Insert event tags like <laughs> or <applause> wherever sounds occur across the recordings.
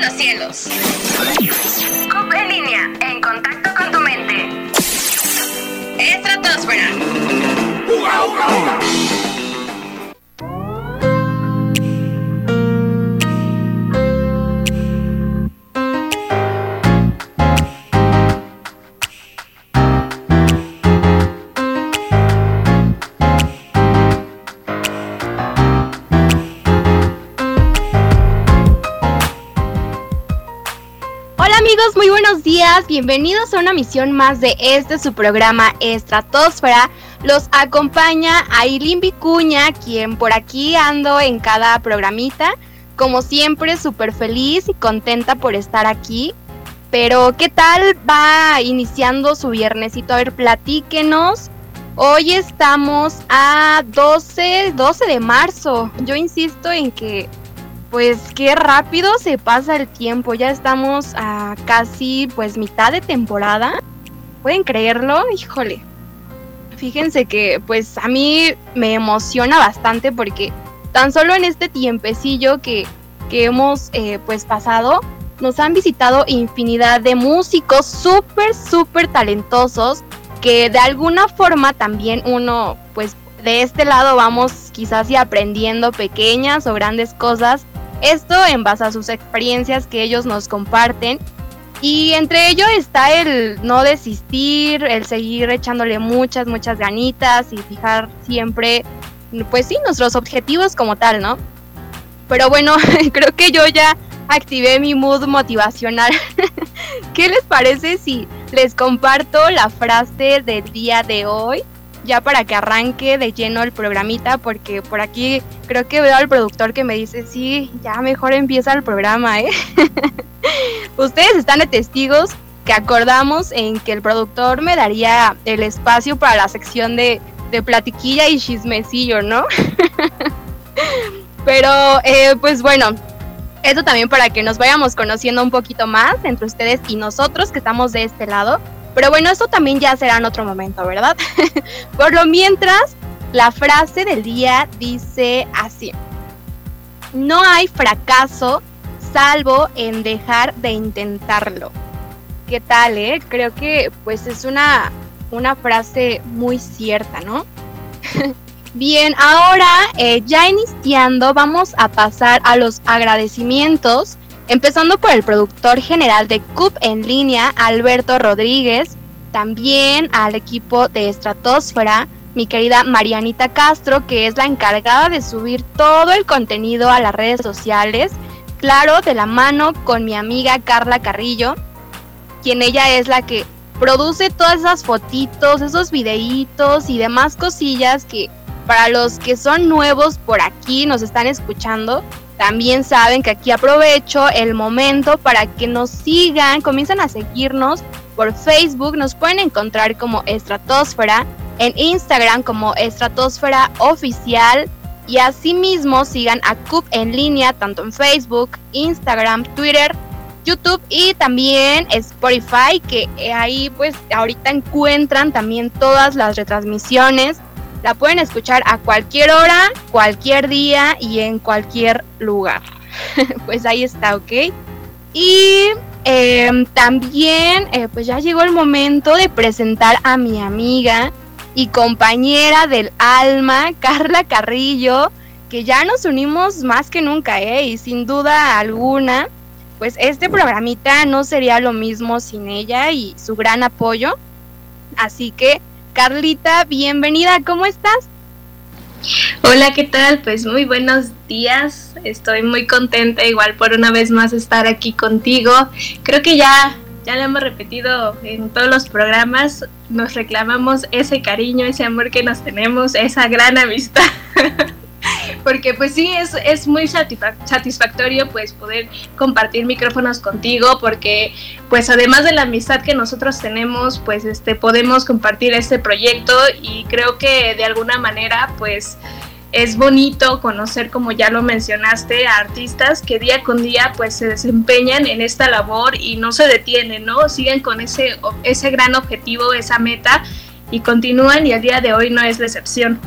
los cielos. CUP en línea, en contacto con tu mente. Estratosfera. Buenos días. Bienvenidos a una misión más de este su programa Estratosfera. Los acompaña Aileen Vicuña, quien por aquí ando en cada programita. Como siempre, súper feliz y contenta por estar aquí. Pero, ¿qué tal va iniciando su viernesito? A ver, platíquenos. Hoy estamos a 12, 12 de marzo. Yo insisto en que pues qué rápido se pasa el tiempo. Ya estamos a casi pues mitad de temporada. ¿Pueden creerlo? Híjole. Fíjense que pues a mí me emociona bastante porque tan solo en este tiempecillo que, que hemos eh, pues pasado, nos han visitado infinidad de músicos súper, súper talentosos que de alguna forma también uno pues de este lado vamos quizás y aprendiendo pequeñas o grandes cosas esto en base a sus experiencias que ellos nos comparten. Y entre ello está el no desistir, el seguir echándole muchas, muchas ganitas y fijar siempre, pues sí, nuestros objetivos como tal, ¿no? Pero bueno, <laughs> creo que yo ya activé mi mood motivacional. <laughs> ¿Qué les parece si les comparto la frase del día de hoy? Ya para que arranque de lleno el programita, porque por aquí creo que veo al productor que me dice, sí, ya mejor empieza el programa, ¿eh? <laughs> Ustedes están de testigos que acordamos en que el productor me daría el espacio para la sección de, de platiquilla y chismecillo, ¿no? <laughs> Pero, eh, pues bueno, eso también para que nos vayamos conociendo un poquito más entre ustedes y nosotros que estamos de este lado. Pero bueno, eso también ya será en otro momento, ¿verdad? <laughs> Por lo mientras, la frase del día dice así. No hay fracaso salvo en dejar de intentarlo. ¿Qué tal, eh? Creo que pues es una, una frase muy cierta, ¿no? <laughs> Bien, ahora eh, ya iniciando vamos a pasar a los agradecimientos Empezando por el productor general de CUP en línea, Alberto Rodríguez, también al equipo de Estratosfera, mi querida Marianita Castro, que es la encargada de subir todo el contenido a las redes sociales, claro, de la mano con mi amiga Carla Carrillo, quien ella es la que produce todas esas fotitos, esos videitos y demás cosillas que para los que son nuevos por aquí nos están escuchando, también saben que aquí aprovecho el momento para que nos sigan, comiencen a seguirnos por Facebook, nos pueden encontrar como Estratosfera, en Instagram como Estratosfera Oficial y asimismo sigan a CUP en línea tanto en Facebook, Instagram, Twitter, YouTube y también Spotify que ahí pues ahorita encuentran también todas las retransmisiones la pueden escuchar a cualquier hora, cualquier día y en cualquier lugar. <laughs> pues ahí está, ¿ok? Y em, también, eh, pues ya llegó el momento de presentar a mi amiga y compañera del alma, <laughs> Carla Carrillo, que ya nos unimos más que nunca, ¿eh? Y sin duda alguna, pues este programita no sería lo mismo sin ella y su gran apoyo. Así que Carlita, bienvenida, ¿cómo estás? Hola, ¿qué tal? Pues muy buenos días. Estoy muy contenta igual por una vez más estar aquí contigo. Creo que ya ya lo hemos repetido en todos los programas, nos reclamamos ese cariño, ese amor que nos tenemos, esa gran amistad. <laughs> porque pues sí, es, es muy satisfactorio pues poder compartir micrófonos contigo, porque pues además de la amistad que nosotros tenemos, pues este, podemos compartir este proyecto y creo que de alguna manera pues es bonito conocer, como ya lo mencionaste, a artistas que día con día pues se desempeñan en esta labor y no se detienen, ¿no? Siguen con ese, ese gran objetivo, esa meta y continúan y al día de hoy no es decepción.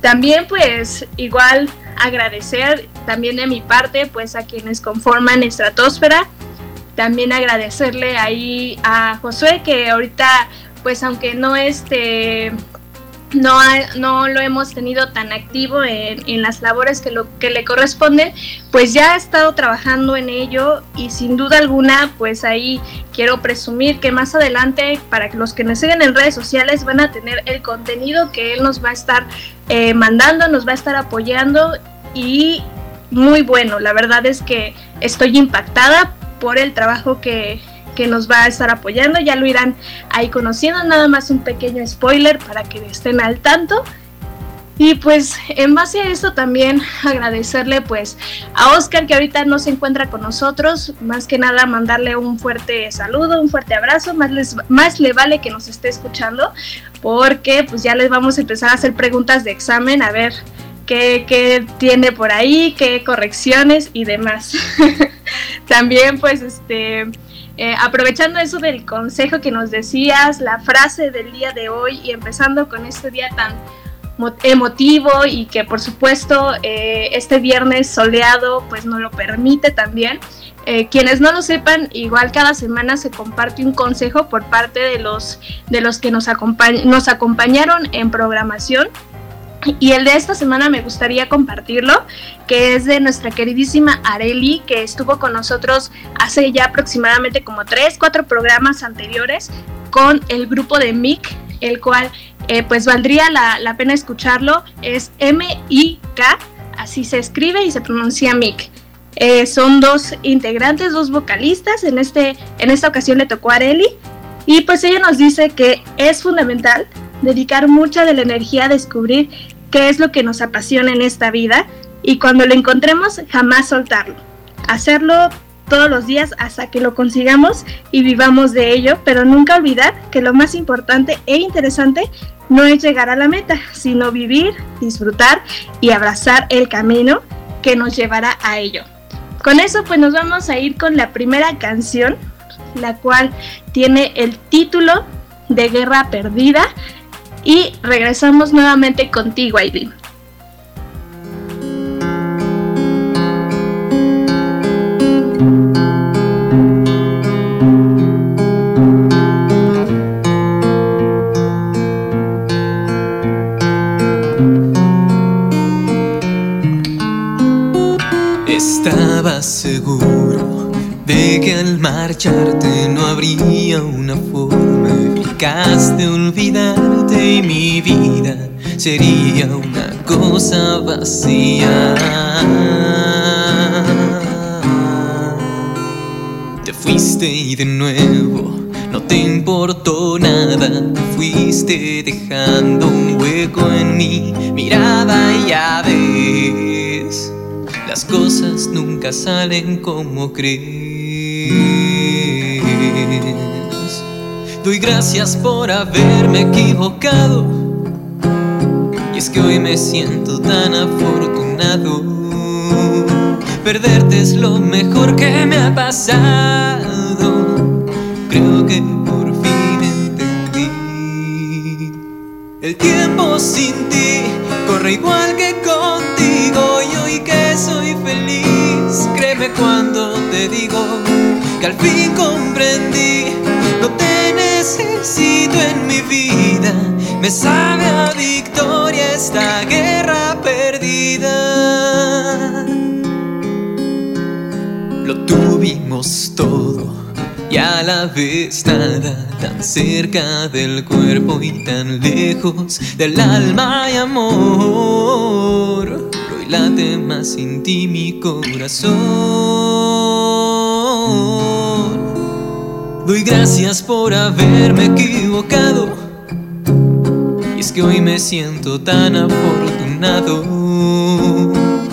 También pues igual agradecer también de mi parte pues a quienes conforman Estratosfera, también agradecerle ahí a Josué que ahorita pues aunque no este no, no lo hemos tenido tan activo en, las labores que, lo, que le corresponde, pues ya ha estado trabajando en ello y sin duda alguna, pues ahí quiero presumir que más adelante, para los que nos siguen en redes sociales, van a tener el contenido que él nos va a estar eh, mandando, nos va a estar apoyando y muy bueno. La verdad es que estoy impactada por el trabajo que, que nos va a estar apoyando. Ya lo irán ahí conociendo, nada más un pequeño spoiler para que estén al tanto. Y pues en base a eso también agradecerle pues a Oscar que ahorita no se encuentra con nosotros, más que nada mandarle un fuerte saludo, un fuerte abrazo, más, les, más le vale que nos esté escuchando porque pues ya les vamos a empezar a hacer preguntas de examen a ver qué, qué tiene por ahí, qué correcciones y demás. <laughs> también pues este eh, aprovechando eso del consejo que nos decías, la frase del día de hoy y empezando con este día tan emotivo y que por supuesto eh, este viernes soleado pues nos lo permite también. Eh, quienes no lo sepan, igual cada semana se comparte un consejo por parte de los, de los que nos, nos acompañaron en programación y el de esta semana me gustaría compartirlo, que es de nuestra queridísima Areli, que estuvo con nosotros hace ya aproximadamente como 3, 4 programas anteriores con el grupo de MIC, el cual eh, pues valdría la, pena escucharlo. Es M-I-K, así se escribe y se pronuncia MIC. Eh, son dos integrantes, dos vocalistas. En, este, en esta ocasión le tocó a Areli. Y pues ella nos dice que es fundamental dedicar mucha de la energía a descubrir qué es lo que nos apasiona en esta vida y cuando lo encontremos jamás soltarlo. Hacerlo todos los días hasta que lo consigamos y vivamos de ello, pero nunca olvidar que lo más importante e interesante no es llegar a la meta, sino vivir, disfrutar y abrazar el camino que nos llevará a ello. Con eso pues nos vamos a ir con la primera canción, la cual tiene el título de Guerra Perdida y regresamos nuevamente contigo, Aileen. Estaba seguro de que al marcharte no habría una forma eficaz de vida sería una cosa vacía. Te fuiste y de nuevo no te importó nada, te fuiste dejando un hueco en mi mirada y ya ves, las cosas nunca salen como crees. Doy gracias por haberme equivocado. Que hoy me siento tan afortunado. Perderte es lo mejor que me ha pasado. Creo que por fin entendí. El tiempo sin ti corre igual que contigo. Y hoy que soy feliz, créeme cuando te digo que al fin comprendí. No te necesito en mi vida, me sabe a esta guerra perdida. Lo tuvimos todo y a la vez nada, tan cerca del cuerpo y tan lejos del alma y amor. Hoy más sin ti mi corazón. Doy gracias por haberme equivocado. Que hoy me siento tan afortunado.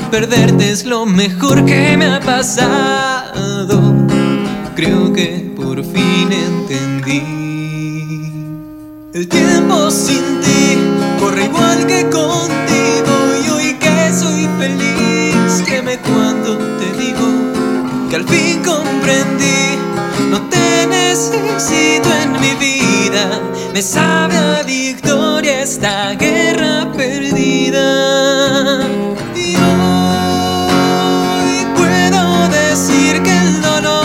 Perderte es lo mejor que me ha pasado. Creo que por fin entendí. El tiempo sin ti corre igual que contigo. Y hoy que soy feliz, créeme cuando te digo que al fin comprendí. No te necesito en mi vida, me sabe a victoria esta guerra perdida. Y hoy puedo decir que el dolor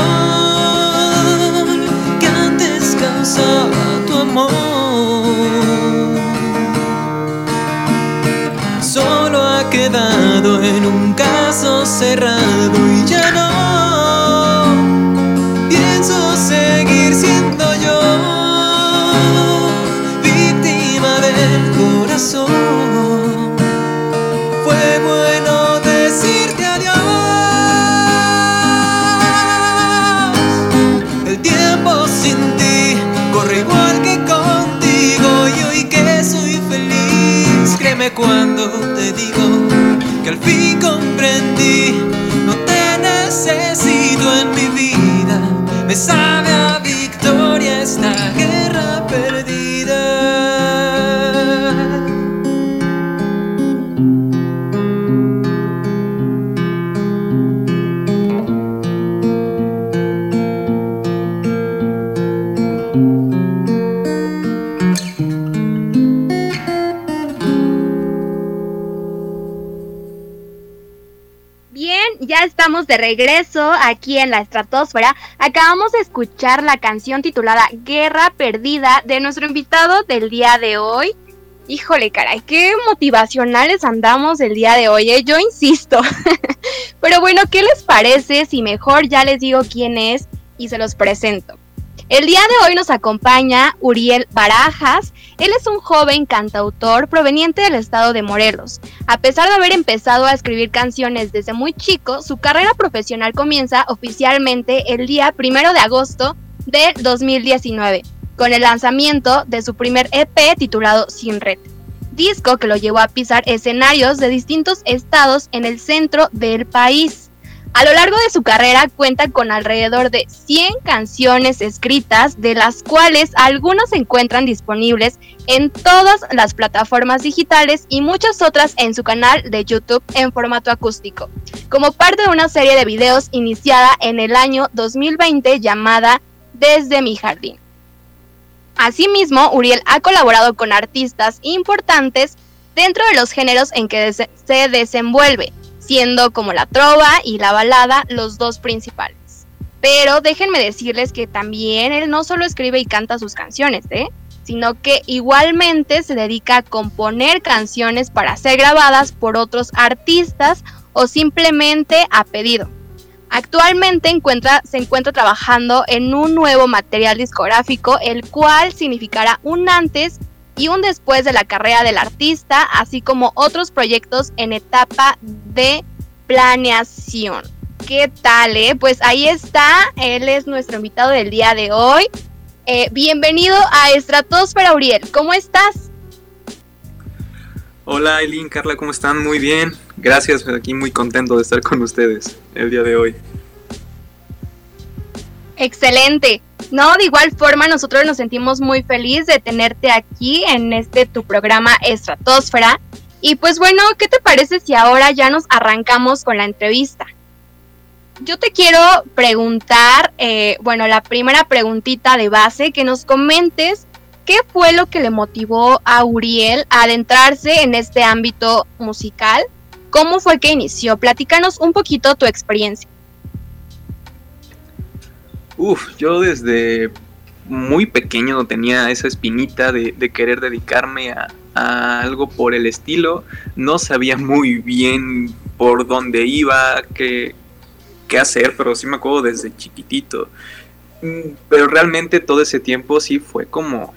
que antes causaba tu amor solo ha quedado en un caso cerrado y ya no. Que al fin estamos de regreso aquí en la estratosfera. Acabamos de escuchar la canción titulada Guerra Perdida de nuestro invitado del día de hoy. Híjole, caray, qué motivacionales andamos el día de hoy, ¿eh? yo insisto. <laughs> Pero bueno, ¿qué les parece si mejor ya les digo quién es y se los presento? El día de hoy nos acompaña Uriel Barajas. Él es un joven cantautor proveniente del estado de Morelos. A pesar de haber empezado a escribir canciones desde muy chico, su carrera profesional comienza oficialmente el día primero de agosto del 2019, con el lanzamiento de su primer EP titulado Sin Red, disco que lo llevó a pisar escenarios de distintos estados en el centro del país. A lo largo de su carrera cuenta con alrededor de 100 canciones escritas, de las cuales algunas se encuentran disponibles en todas las plataformas digitales y muchas otras en su canal de YouTube en formato acústico, como parte de una serie de videos iniciada en el año 2020 llamada Desde mi jardín. Asimismo, Uriel ha colaborado con artistas importantes dentro de los géneros en que se desenvuelve, siendo como la trova y la balada los dos principales. Pero déjenme decirles que también él no solo escribe y canta sus canciones, ¿eh? sino que igualmente se dedica a componer canciones para ser grabadas por otros artistas o simplemente a pedido. Actualmente se encuentra trabajando en un nuevo material discográfico, el cual significará un antes y un después de la carrera del artista, así como otros proyectos en etapa de planeación. ¿Qué tal, eh? Pues ahí está, él es nuestro invitado del día de hoy. Eh, bienvenido a Estratosfera, Uriel, ¿cómo estás? Hola Eileen, Carla, ¿cómo están? Muy bien, gracias, aquí muy contento de estar con ustedes el día de hoy. Excelente. No, de igual forma nosotros nos sentimos muy felices de tenerte aquí en este tu programa Estratosfera. Y pues bueno, ¿qué te parece si ahora ya nos arrancamos con la entrevista? Yo te quiero preguntar, eh, bueno, la primera preguntita de base, que nos comentes qué fue lo que le motivó a Uriel a adentrarse en este ámbito musical, cómo fue que inició, platícanos un poquito tu experiencia. Uf, yo desde muy pequeño tenía esa espinita de, querer dedicarme a, algo por el estilo. No sabía muy bien por dónde iba, qué, qué hacer, pero sí me acuerdo desde chiquitito. Mm, pero realmente todo ese tiempo sí fue como...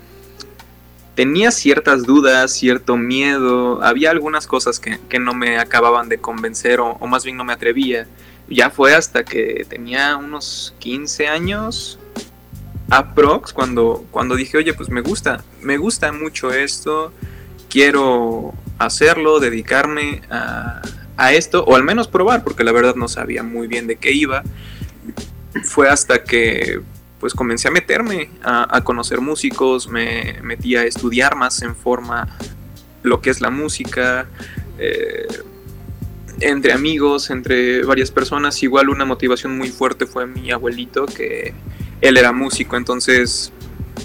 Tenía ciertas dudas, cierto miedo, había algunas cosas que, no me acababan de convencer o más bien no me atrevía ya fue hasta que tenía unos 15 años aprox cuando cuando dije, "Oye, pues me gusta, me gusta mucho esto, quiero hacerlo, dedicarme a, a esto o al menos probar, porque la verdad no sabía muy bien de qué iba." Fue hasta que pues comencé a meterme a, conocer músicos, me metí a estudiar más en forma lo que es la música, eh, entre amigos, entre varias personas. Igual una motivación muy fuerte fue mi abuelito, que él era músico, entonces,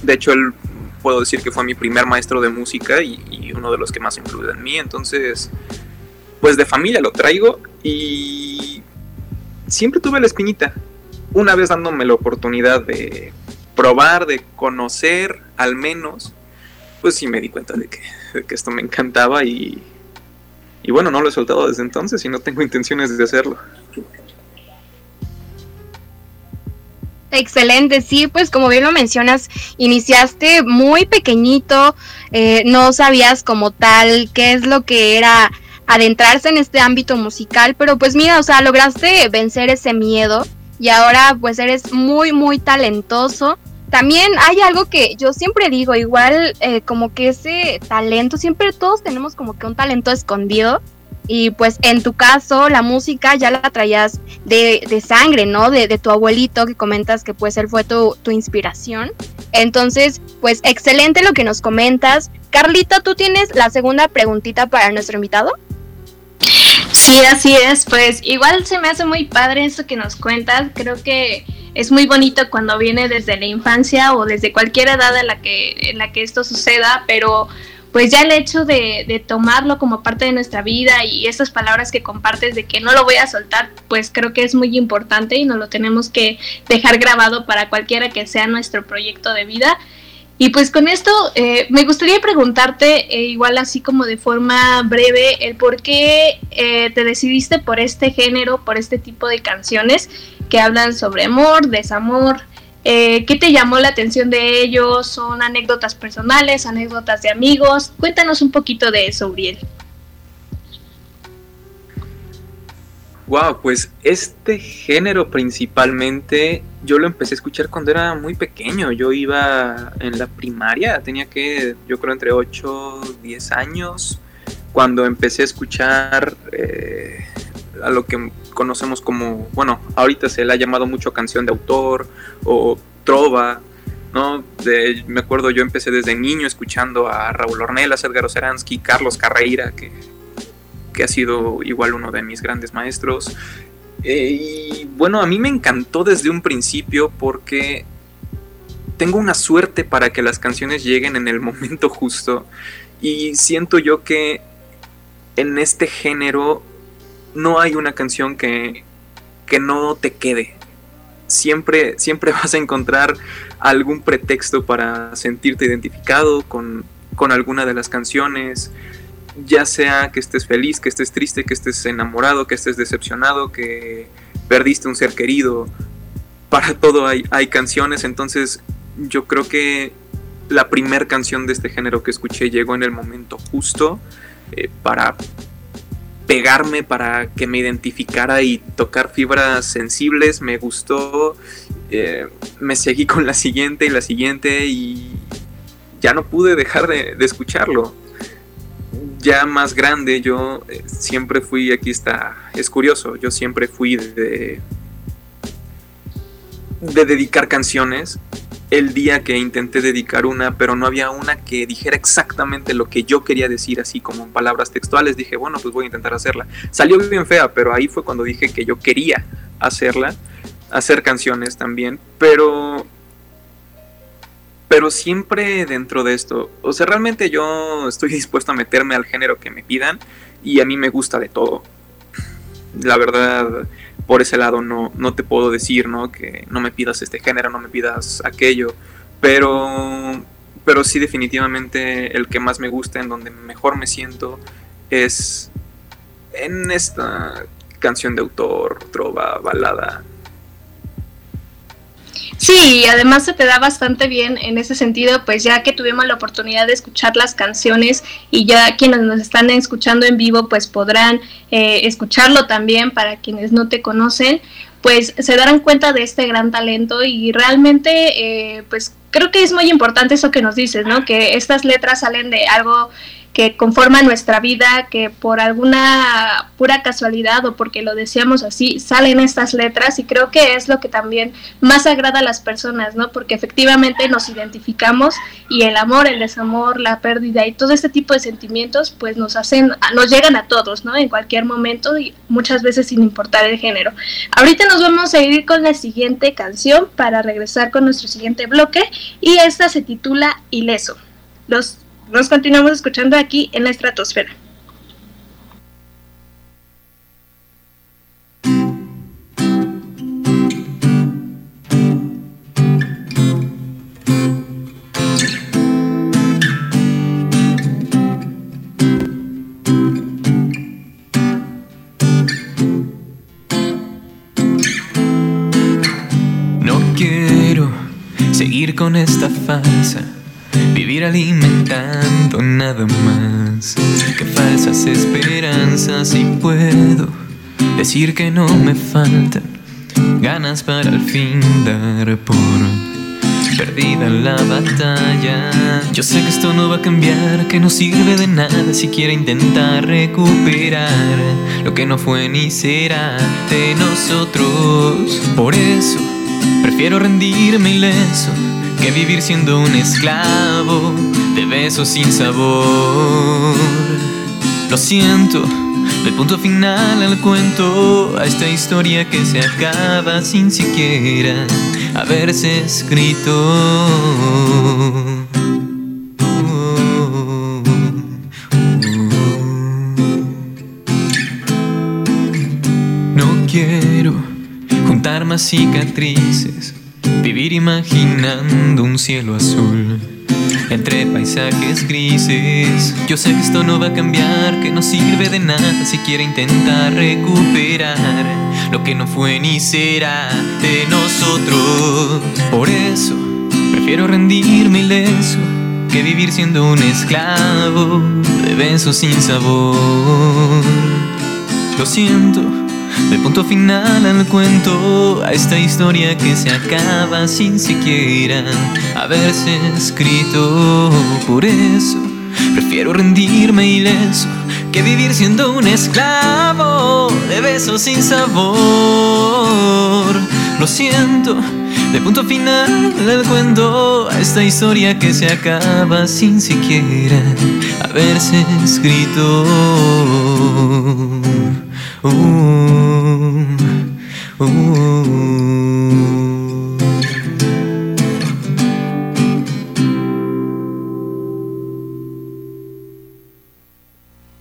de hecho, él puedo decir que fue mi primer maestro de música y, uno de los que más influyó en mí. Entonces, pues de familia lo traigo y siempre tuve la espinita. Una vez dándome la oportunidad de probar, de conocer al menos, pues sí me di cuenta de que esto me encantaba y, y bueno, no lo he soltado desde entonces y no tengo intenciones de hacerlo. Excelente, sí, pues como bien lo mencionas, iniciaste muy pequeñito, eh, no sabías como tal qué es lo que era adentrarse en este ámbito musical, pero pues mira, o sea, lograste vencer ese miedo y ahora pues eres muy, muy talentoso. También hay algo que yo siempre digo, igual eh, como que ese talento, siempre todos tenemos como que un talento escondido y pues en tu caso la música ya la traías de, de sangre, ¿no? De, de, tu abuelito que comentas que pues él fue tu, tu inspiración. Entonces, pues excelente lo que nos comentas. Carlita, ¿tú tienes la segunda preguntita para nuestro invitado? Sí, así es. Pues igual se me hace muy padre eso que nos cuentas. Creo que es muy bonito cuando viene desde la infancia o desde cualquier edad en la que, en la que esto suceda, pero pues ya el hecho de, tomarlo como parte de nuestra vida y estas palabras que compartes de que no lo voy a soltar, pues creo que es muy importante y nos lo tenemos que dejar grabado para cualquiera que sea nuestro proyecto de vida. Y pues con esto eh, me gustaría preguntarte, eh, igual así como de forma breve, el por qué eh, te decidiste por este género, por este tipo de canciones que hablan sobre amor, desamor. ¿Qué te llamó la atención de ellos? ¿Son anécdotas personales, anécdotas de amigos? Cuéntanos un poquito de eso, Uriel. Wow, pues este género principalmente yo lo empecé a escuchar cuando era muy pequeño. Yo iba en la primaria, tenía que, yo creo, entre 8, 10 años, cuando empecé a escuchar eh, a lo que conocemos como, bueno, ahorita se le ha llamado mucho canción de autor o trova. ¿no? De, me acuerdo, yo empecé desde niño escuchando a Raúl Ornelas, Edgar Oceransky, Carlos Carreira, que que ha sido igual uno de mis grandes maestros. Eh, y bueno, a mí me encantó desde un principio porque tengo una suerte para que las canciones lleguen en el <laughs> momento justo. Y siento yo que en este género no hay una canción que, que no te quede. Siempre, siempre <laughs> vas a encontrar algún pretexto para sentirte identificado con, con alguna de las canciones ya sea que estés feliz, que estés triste, que estés enamorado, que estés decepcionado, que perdiste un ser querido, para todo hay, hay canciones, entonces yo creo que la primera canción de este género que escuché llegó en el momento justo eh, para pegarme, para que me identificara y tocar fibras sensibles, me gustó, eh, me seguí con la siguiente y la siguiente y ya no pude dejar de, de escucharlo ya más grande yo eh, siempre fui, aquí está, es curioso, yo siempre fui de, de dedicar canciones el día que intenté dedicar una, pero no había una que dijera exactamente lo que yo quería decir, así como en palabras textuales. Dije, bueno, pues voy a intentar hacerla. Salió bien fea, pero ahí fue cuando dije que yo quería hacerla, hacer canciones también, pero pero siempre dentro de esto, o sea, realmente yo estoy <laughs> dispuesto a meterme al género que me pidan y a mí me gusta de todo. La verdad, por ese lado no, no te puedo decir, ¿no? Que no me pidas este género, no me pidas aquello, pero, pero sí definitivamente el que más me gusta, en donde mejor me siento, es en esta canción de autor, trova, balada, Sí, y además se te da bastante bien en ese sentido, pues ya que tuvimos la oportunidad de escuchar las canciones y ya quienes nos están escuchando en vivo, pues podrán eh, escucharlo también para quienes no te conocen, pues se darán cuenta de este gran talento y realmente, eh, pues creo que es muy importante eso que nos dices, ¿no? Que estas letras salen de algo que conforma nuestra vida, que por alguna pura casualidad o porque lo deseamos así, salen estas letras y creo que es lo que también más agrada a las personas, ¿no? Porque efectivamente nos identificamos y el amor, el desamor, la pérdida y todo este tipo de sentimientos pues nos hacen, nos llegan a todos, ¿no? En cualquier momento y muchas veces sin importar el género. Ahorita nos vamos a ir con la siguiente canción para regresar con nuestro siguiente bloque y esta se titula Ileso. Los nos continuamos escuchando aquí en la estratosfera. No quiero seguir con esta farsa vivir alimentando nada más que falsas esperanzas y puedo decir que no me faltan ganas para al fin dar por perdida la batalla. Yo sé que esto no va a cambiar, que no sirve de nada si quiere intentar recuperar lo que no fue ni será de nosotros. Por eso prefiero rendirme ileso que vivir siendo un esclavo de besos sin sabor. Lo siento el punto final al cuento, a esta historia que se acaba sin siquiera haberse escrito. No quiero juntar más cicatrices, vivir imaginando un cielo azul entre paisajes grises. Yo sé que esto no va a cambiar, que no sirve de nada si quiere intentar recuperar lo que no fue ni será de nosotros. Por eso prefiero rendirme ileso que vivir siendo un esclavo de besos sin sabor. Lo siento de punto final al cuento, a esta historia que se acaba sin siquiera haberse escrito. Por eso prefiero rendirme ileso que vivir siendo un esclavo de besos sin sabor. Lo siento, de punto final al cuento, a esta historia que se acaba sin siquiera haberse escrito.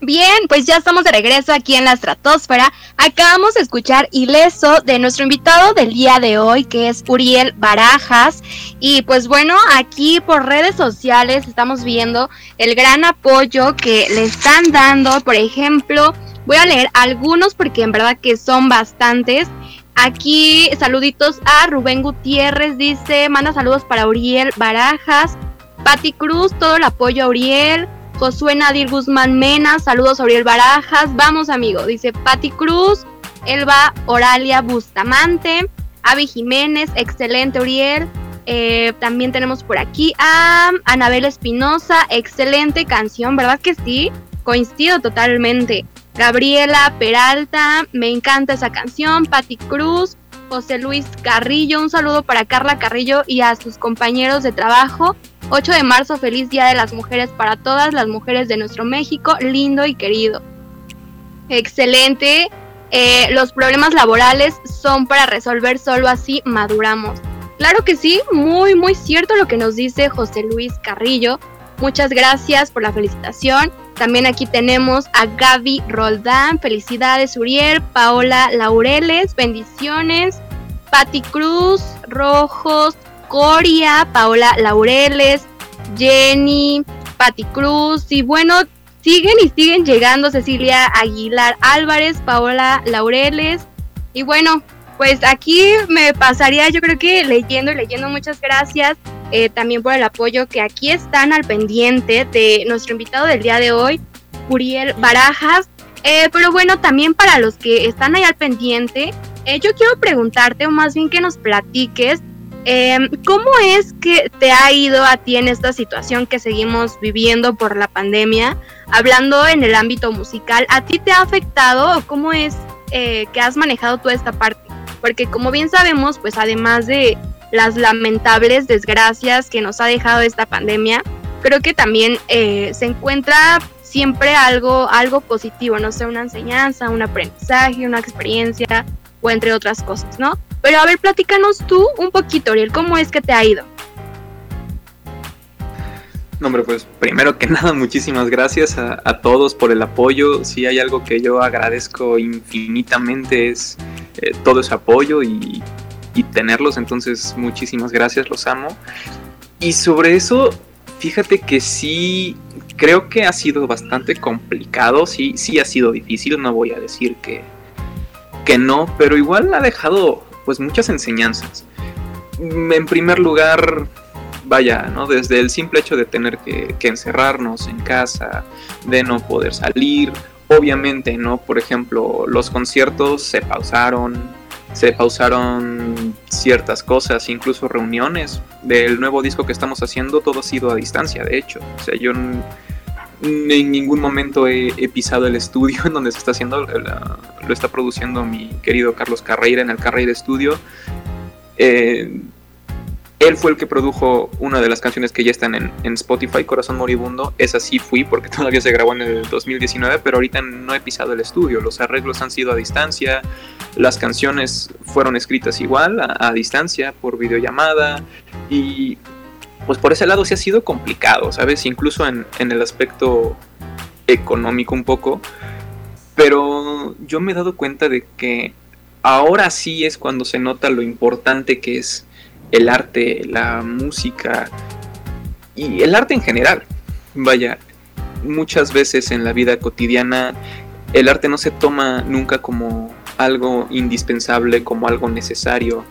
Bien, pues ya estamos de regreso aquí en la estratosfera. Acabamos de escuchar Ileso de nuestro invitado del día de hoy, que es Uriel Barajas. Y pues bueno, aquí por redes sociales estamos viendo el gran apoyo que le están dando. Por ejemplo, Voy a leer algunos porque en verdad que son bastantes. Aquí saluditos a Rubén Gutiérrez, dice, manda saludos para Uriel Barajas. Pati Cruz, todo el apoyo a Uriel. Josué Nadir Guzmán Mena, saludos a Uriel Barajas. Vamos amigo, dice Pati Cruz. Elba Oralia Bustamante. Avi Jiménez, excelente Uriel. Eh, también tenemos por aquí a Anabel Espinosa, excelente canción, ¿verdad que sí? Coincido totalmente. Gabriela Peralta, me encanta esa canción, Patti Cruz, José Luis Carrillo, un saludo para Carla Carrillo y a sus compañeros de trabajo. 8 de marzo, feliz Día de las Mujeres para todas las mujeres de nuestro México, lindo y querido. Excelente. Eh, los problemas laborales son para resolver solo así maduramos. Claro que sí, muy muy cierto lo que nos dice José Luis Carrillo. Muchas gracias por la felicitación. También aquí tenemos a Gaby Roldán, felicidades Uriel, Paola Laureles, bendiciones, Patti Cruz, Rojos, Coria, Paola Laureles, Jenny, Patti Cruz. Y bueno, siguen y siguen llegando Cecilia Aguilar Álvarez, Paola Laureles. Y bueno, pues aquí me pasaría yo creo que leyendo y leyendo muchas gracias eh, también por el apoyo que aquí están al pendiente de nuestro invitado del día de hoy, Uriel Barajas. Eh, pero bueno, también para los que están ahí al pendiente, eh, yo quiero preguntarte, o más bien que nos platiques, em, ¿cómo es que te ha ido a ti en esta situación que seguimos viviendo por la pandemia? Hablando en el ámbito musical, ¿a ti te ha afectado o cómo es que has manejado toda esta parte? Porque como bien sabemos, pues además de las lamentables desgracias que nos ha dejado esta pandemia, creo que también eh, se encuentra siempre algo, algo positivo, no sé, una enseñanza, un aprendizaje, una experiencia o entre otras cosas, ¿no? Pero a ver, platícanos tú un poquito, Ariel, ¿cómo es que te ha ido? No, hombre, pues primero que <laughs> nada, muchísimas gracias a, todos por el apoyo. Si hay algo que yo agradezco infinitamente es eh, todo ese apoyo y y tenerlos. Entonces, muchísimas gracias, los amo. Y sobre eso, fíjate que sí, creo que ha sido bastante complicado, sí, sí ha sido difícil, no voy a decir que, que no, pero igual ha dejado pues muchas enseñanzas. En primer lugar, vaya, ¿no? Desde el simple hecho de tener que, que encerrarnos en casa, de no poder salir, obviamente, ¿no? Por ejemplo, los conciertos se pausaron, se pausaron ciertas cosas, incluso reuniones del nuevo disco que estamos haciendo, todo ha sido a distancia, de hecho. O sea, yo en ningún momento he, pisado el estudio <laughs> en donde se está haciendo, lo está produciendo mi querido Carlos Carreira en el Carreira Studio. Eh, él fue el que produjo una de las canciones que ya están en, Spotify, Corazón Moribundo. Esa sí fui porque <laughs> todavía se grabó en el 2019, pero ahorita no he pisado el estudio. Los arreglos han sido a distancia, las canciones fueron escritas igual, a, distancia, por videollamada. Y pues por ese lado sí ha sido complicado, ¿sabes? Incluso en, en el aspecto económico un poco. Pero yo me he dado cuenta de que ahora sí es cuando se nota lo importante que es el arte, la música y el arte en general. Vaya, muchas veces en la vida cotidiana el arte no se toma nunca como algo indispensable, como algo necesario.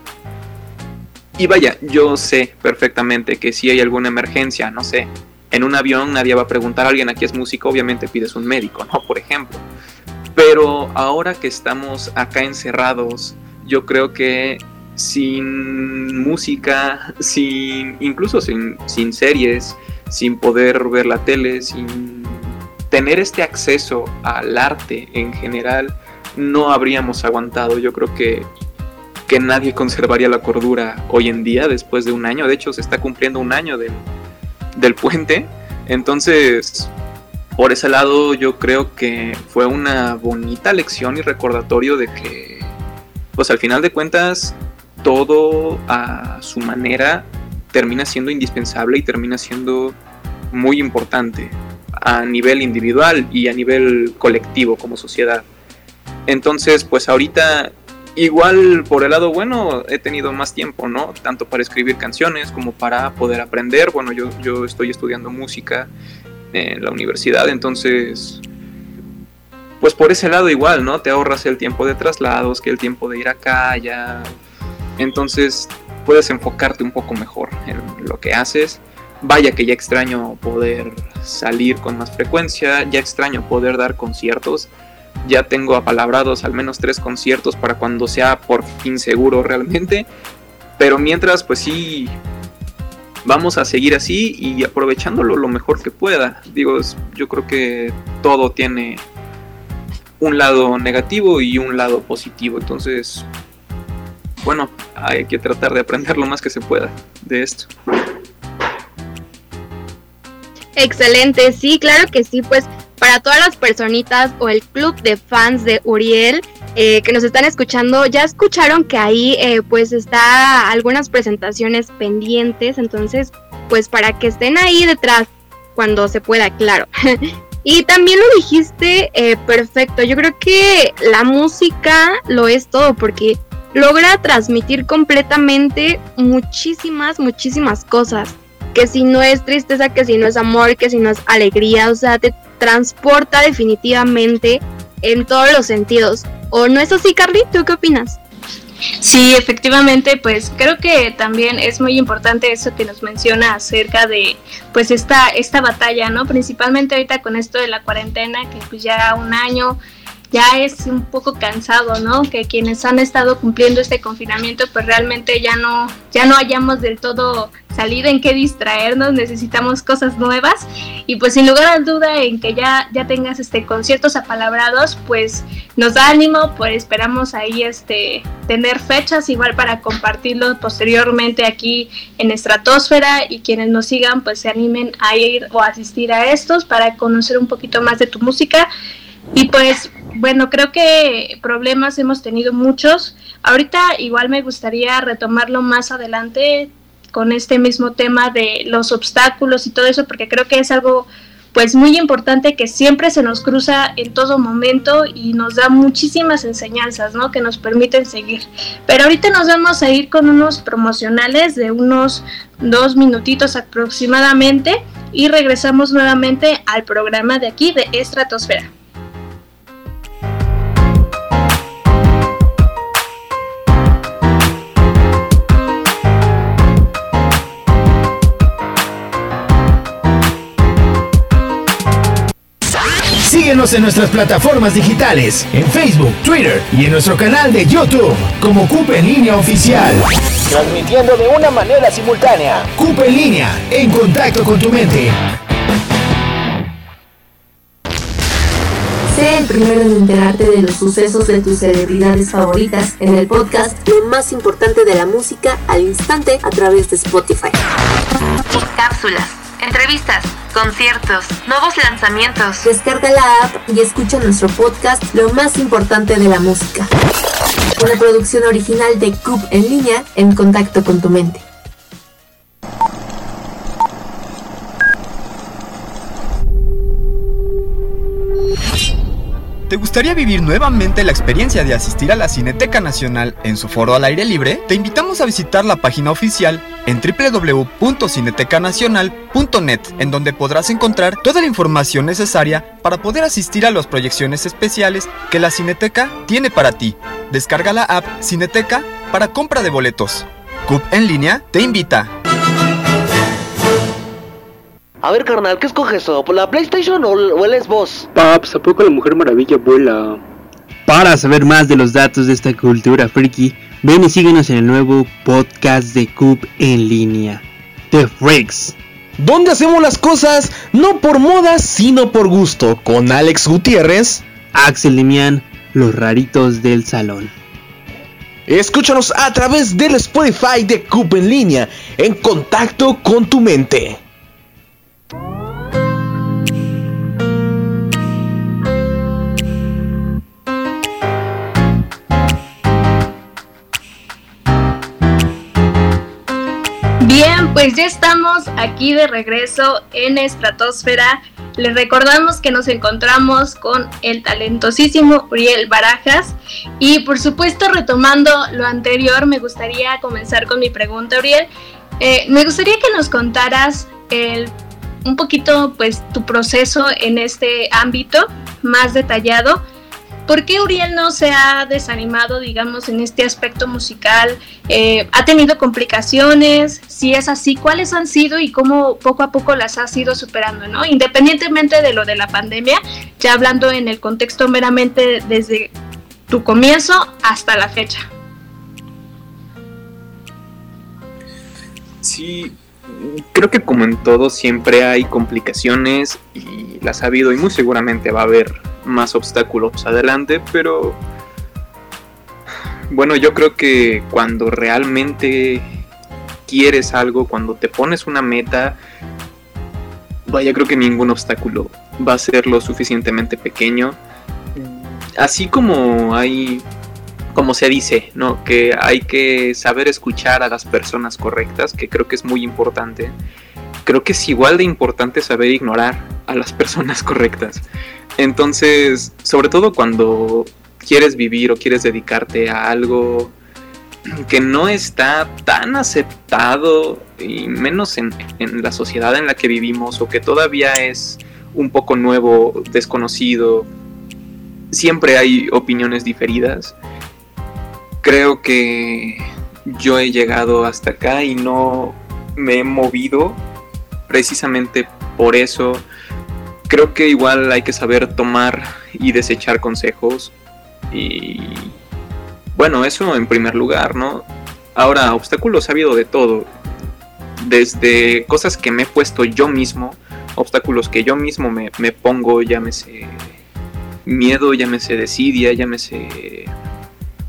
Y vaya, yo sé perfectamente que si hay alguna emergencia, no sé, en un avión nadie va a preguntar a alguien aquí es músico, obviamente pides un médico, ¿no? Por ejemplo. Pero ahora que estamos acá encerrados, yo creo que sin música, sin incluso sin, sin series, sin poder ver la tele, sin tener este acceso al arte en general, no habríamos aguantado. Yo creo que, que nadie conservaría la cordura hoy en día después de un año. De hecho, se está cumpliendo un año del, del puente. Entonces, por ese lado, yo creo que fue una bonita lección y recordatorio de que, pues al final de cuentas, todo a su manera termina siendo indispensable y termina siendo muy importante a nivel individual y a nivel colectivo como sociedad. Entonces, pues ahorita igual por el lado bueno he tenido más tiempo, ¿no? Tanto para escribir canciones como para poder aprender. Bueno, yo, yo estoy estudiando música en la universidad, entonces pues por ese lado igual, ¿no? Te ahorras el tiempo de traslados, que el tiempo de ir acá, ya entonces puedes enfocarte un poco mejor en lo que haces. Vaya que ya extraño poder salir con más frecuencia, ya extraño poder dar conciertos. Ya tengo apalabrados al menos tres conciertos para cuando sea por fin seguro realmente. Pero mientras, pues sí, vamos a seguir así y aprovechándolo lo mejor que pueda. Digo, yo creo que todo tiene un lado negativo y un lado positivo. Entonces, bueno, hay que tratar de aprender lo más que se pueda de esto. Excelente, sí, claro que sí, pues para todas las personitas o el club de fans de Uriel eh, que nos están escuchando, ya escucharon que ahí eh, pues está algunas presentaciones pendientes, entonces pues para que estén ahí detrás cuando se pueda, claro. <laughs> y también lo dijiste eh, perfecto, yo creo que la música lo es todo porque logra transmitir completamente muchísimas, muchísimas cosas. Que si no es tristeza, que si no es amor, que si no es alegría, o sea, te transporta definitivamente en todos los sentidos. ¿O no es así, Carly? ¿Tú qué opinas? Sí, efectivamente, pues creo que también es muy importante eso que nos menciona acerca de pues esta, esta batalla, ¿no? Principalmente ahorita con esto de la cuarentena, que pues ya un año ya es un poco cansado, ¿no? Que quienes han estado cumpliendo este confinamiento, pues realmente ya no, ya no hayamos del todo salido en qué distraernos, necesitamos cosas nuevas y pues sin lugar a duda en que ya, ya tengas este conciertos apalabrados, pues nos da ánimo, pues esperamos ahí este tener fechas igual para compartirlo posteriormente aquí en Estratosfera y quienes nos sigan pues se animen a ir o asistir a estos para conocer un poquito más de tu música y pues bueno, creo que problemas hemos tenido muchos. Ahorita igual me gustaría retomarlo más adelante con este mismo tema de los obstáculos y todo eso, porque creo que es algo pues muy importante que siempre se nos cruza en todo momento y nos da muchísimas enseñanzas, ¿no? Que nos permiten seguir. Pero ahorita nos vamos a ir con unos promocionales de unos dos minutitos aproximadamente y regresamos nuevamente al programa de aquí de Estratosfera. Síguenos en nuestras plataformas digitales, en Facebook, Twitter y en nuestro canal de YouTube como CUP en línea oficial. Transmitiendo de una manera simultánea. CUP en línea, en contacto con tu mente. Sé el primero en enterarte de los sucesos de tus celebridades favoritas en el podcast Lo más importante de la música al instante a través de Spotify. Cápsulas, entrevistas, conciertos, nuevos lanzamientos. Descarga la app y escucha nuestro podcast Lo más importante de la música. Una producción original de CUP en línea en contacto con tu mente. ¿Te gustaría vivir nuevamente la experiencia de asistir a la Cineteca Nacional en su foro al aire libre? Te invitamos a visitar la página oficial en www.cinetecanacional.net, en donde podrás encontrar toda la información necesaria para poder asistir a las proyecciones especiales que la Cineteca tiene para ti. Descarga la app Cineteca para compra de boletos. CUP en línea te invita. A ver, carnal, ¿qué escoges? ¿O ¿Por la PlayStation o, o el Xbox? Paps, ¿a poco la Mujer Maravilla vuela? Para saber más de los datos de esta cultura friki, ven y síguenos en el nuevo podcast de Cube en línea, The Freaks. Donde hacemos las cosas no por moda, sino por gusto, con Alex Gutiérrez, Axel Limian, los raritos del salón. Escúchanos a través del Spotify de Cube en línea, en contacto con tu mente. Bien, pues ya estamos aquí de regreso en Estratosfera. Les recordamos que nos encontramos con el talentosísimo Uriel Barajas. Y por supuesto, retomando lo anterior, me gustaría comenzar con mi pregunta, Uriel. Eh, me gustaría que nos contaras el, un poquito pues tu proceso en este ámbito más detallado. ¿Por qué Uriel no se ha desanimado, digamos, en este aspecto musical? Eh, ¿Ha tenido complicaciones? Si es así, ¿cuáles han sido y cómo poco a poco las has ido superando, ¿no? Independientemente de lo de la pandemia, ya hablando en el contexto meramente desde tu comienzo hasta la fecha. Sí, creo que como en todo siempre hay complicaciones y las ha habido y muy seguramente va a haber más obstáculos adelante, pero bueno, yo creo que cuando realmente quieres algo, cuando te pones una meta, vaya, creo que ningún obstáculo va a ser lo suficientemente pequeño. Así como hay, como se dice, ¿no? Que hay que saber escuchar a las personas correctas, que creo que es muy importante. Creo que es igual de importante saber ignorar a las personas <laughs> correctas. Entonces, sobre todo cuando quieres vivir o quieres dedicarte a algo que no está tan aceptado y menos en, la sociedad en la que vivimos o que todavía es un poco nuevo, desconocido, siempre hay opiniones diferidas. Creo que yo he llegado hasta acá y no me he movido precisamente por eso creo que igual hay que saber tomar y desechar consejos. Y bueno, eso en primer lugar, ¿no? Ahora, obstáculos ha habido de todo. Desde cosas que me he puesto yo mismo, obstáculos que yo mismo me, me pongo, llámese miedo, llámese desidia, llámese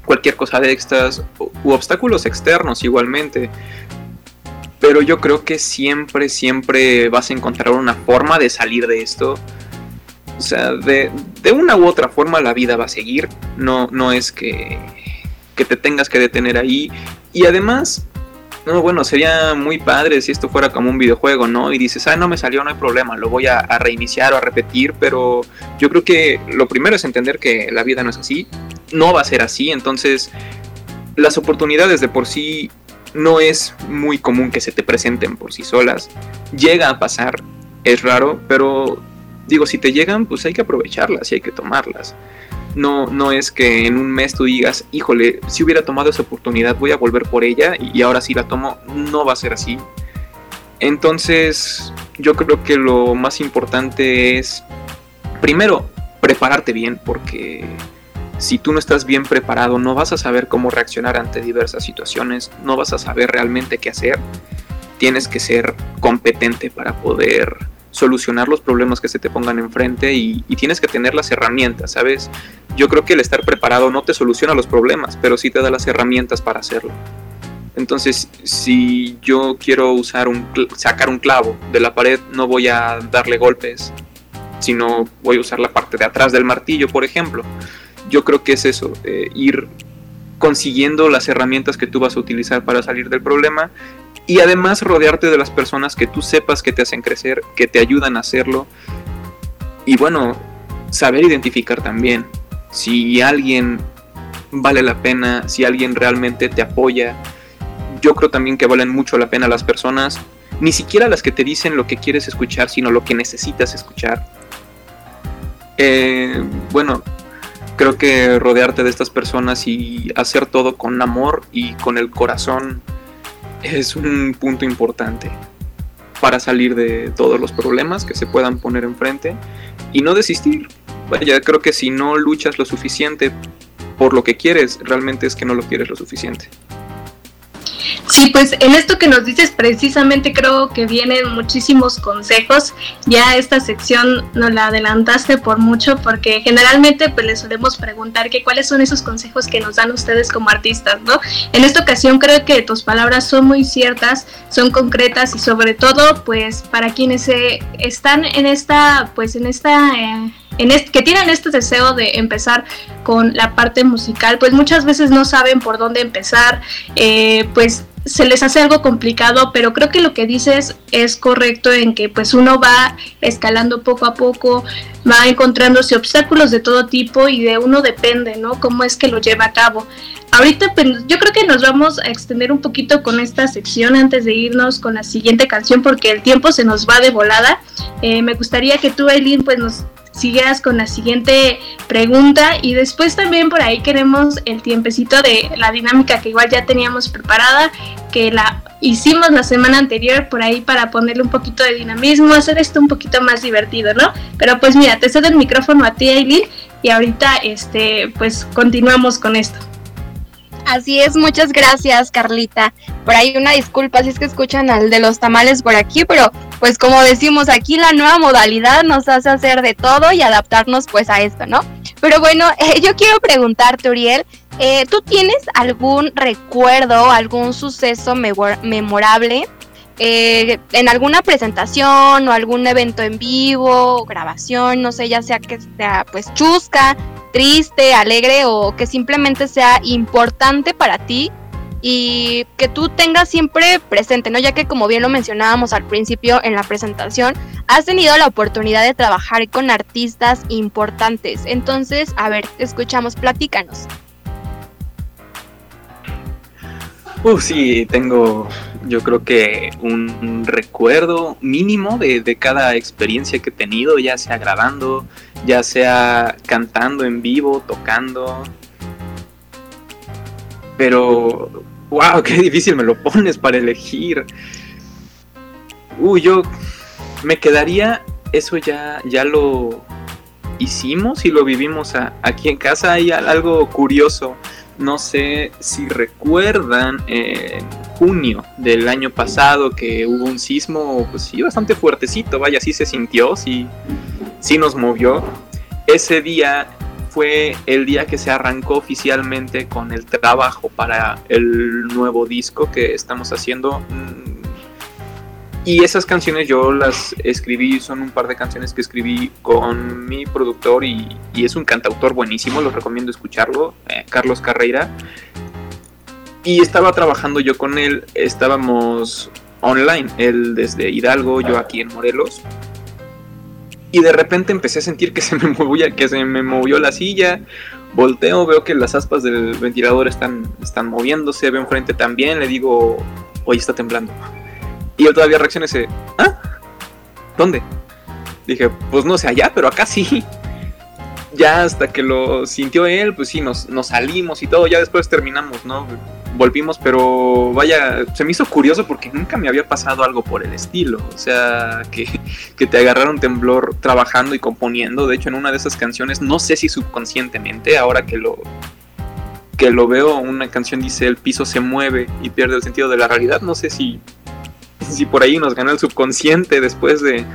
cualquier cosa de estas, u obstáculos externos igualmente. Pero yo creo que siempre, siempre vas a encontrar una forma de salir de esto. O sea, de, de una u otra forma la vida va a seguir. No, no es que, que te tengas que detener ahí. Y además, no, bueno, sería muy padre si esto fuera como un videojuego, ¿no? Y dices, ah, no me salió, no hay problema, lo voy a, a, reiniciar o a repetir, pero yo creo que lo primero es entender que la vida no es así, no va a ser así, entonces las oportunidades de por sí no es muy común que se te presenten por sí solas. Llega a pasar, es raro, pero digo, si te llegan, pues hay que aprovecharlas y hay que tomarlas. No, no es que en un mes tú digas, híjole, si hubiera tomado esa oportunidad voy a volver por ella y ahora sí la tomo. No va a ser así. Entonces, yo creo que lo más importante es, primero, prepararte bien porque si tú no estás bien preparado no vas a saber cómo reaccionar ante diversas situaciones, no vas a saber realmente qué hacer. Tienes que ser competente para poder solucionar los problemas que se te pongan enfrente y, tienes que tener las herramientas, ¿sabes? Yo creo que el estar preparado no te soluciona los problemas, pero sí te da las herramientas para hacerlo. Entonces, si yo quiero usar un sacar un clavo de la pared, no voy a darle golpes, sino voy a usar la parte de atrás del martillo, por ejemplo. Yo creo que es eso, eh, ir consiguiendo las herramientas que tú vas a utilizar para salir del problema y además rodearte de las personas que tú sepas que te hacen crecer, que te ayudan a hacerlo. Y bueno, saber identificar también si alguien vale la pena, si alguien realmente te apoya. Yo creo también que valen mucho la pena las personas, ni siquiera las que te dicen lo que quieres escuchar, sino lo que necesitas escuchar. Eh, bueno, creo que rodearte de estas personas y hacer todo con amor y con el corazón es un punto importante para salir de todos los problemas que se puedan poner enfrente y no desistir. Vaya, creo que si no luchas lo suficiente por lo que quieres, realmente es que no lo quieres lo suficiente. Sí, pues en esto que nos dices precisamente creo que vienen muchísimos consejos. Ya esta sección nos la adelantaste por mucho porque generalmente pues les solemos preguntar que cuáles son esos consejos que nos dan ustedes como artistas, ¿no? En esta ocasión creo que tus palabras son muy ciertas, son concretas y sobre todo pues para quienes están en esta pues en esta eh, en que tienen este deseo de empezar con la parte musical, pues muchas veces no saben por dónde empezar, eh, pues se les hace algo complicado, pero creo que lo que dices es correcto en que pues uno va escalando poco a poco, va encontrándose obstáculos de todo tipo y de uno depende, ¿no? Cómo es que lo lleva a cabo. Ahorita pues, yo creo que nos vamos a extender un poquito con esta sección antes de irnos con la siguiente canción porque el tiempo se nos va de volada. Eh, me gustaría que tú, Eileen, pues nos siguieras con la siguiente pregunta y después también por ahí queremos el tiempecito de la dinámica que igual ya teníamos preparada, que la hicimos la semana anterior por ahí para ponerle un poquito de dinamismo, hacer esto un poquito más divertido, ¿no? Pero pues mira, te cedo el micrófono a ti, Aileen, y ahorita este pues continuamos con esto. Así es, muchas gracias Carlita. Por ahí una disculpa si es que escuchan al de los tamales por aquí, pero pues como decimos aquí la nueva modalidad nos hace hacer de todo y adaptarnos pues a esto, ¿no? Pero bueno, <laughs> eh, yo quiero preguntarte, Uriel, eh, ¿tú tienes algún recuerdo, algún suceso memorable eh, en alguna presentación o algún evento en vivo, grabación, no sé, ya sea que sea pues chusca, triste, alegre o que simplemente sea importante para ti y que tú tengas siempre presente, ¿no? Ya que como bien lo mencionábamos al principio en la presentación, has tenido la oportunidad de trabajar con artistas importantes. Entonces, a ver, escuchamos, platícanos. Uh, sí, tengo yo creo que un recuerdo mínimo de, de, cada experiencia que he tenido, ya sea grabando, ya sea cantando en vivo, tocando. Pero, wow, <laughs> qué difícil me lo pones para elegir. Uy, yo me quedaría, eso ya, ya lo hicimos y lo vivimos aquí en casa. Hay algo curioso no sé si recuerdan en junio del año pasado que hubo un sismo, pues sí, bastante fuertecito, vaya, sí se sintió, sí, sí nos movió. Ese día fue el día que se arrancó oficialmente con el trabajo para el nuevo disco que estamos haciendo. Mm, y esas canciones yo las escribí, son un par de canciones que escribí con mi productor y, es un cantautor buenísimo, los recomiendo escucharlo, eh, Carlos Carreira. Y estaba trabajando yo con él, estábamos online, él desde Hidalgo, yo aquí en Morelos. Y de repente empecé a sentir que se me <laughs> movía, que se me movió la silla. Volteo, veo que las aspas del ventilador están, están moviéndose, veo enfrente también, le digo, hoy está temblando y yo todavía reaccioné ese, ¿ah? ¿Dónde? Dije, pues no sé allá, pero acá sí. Ya hasta que lo sintió él, pues sí, nos, nos salimos y todo, ya después terminamos, ¿no? Volvimos, pero vaya, se me hizo curioso porque nunca me había pasado algo por el estilo. O sea, que, que te agarraron temblor trabajando y componiendo. De hecho, en una de esas canciones, no sé si subconscientemente, ahora que lo, que lo veo, una canción dice el piso se mueve y pierde el sentido de la realidad. No sé si, si por ahí nos ganó el subconsciente después de,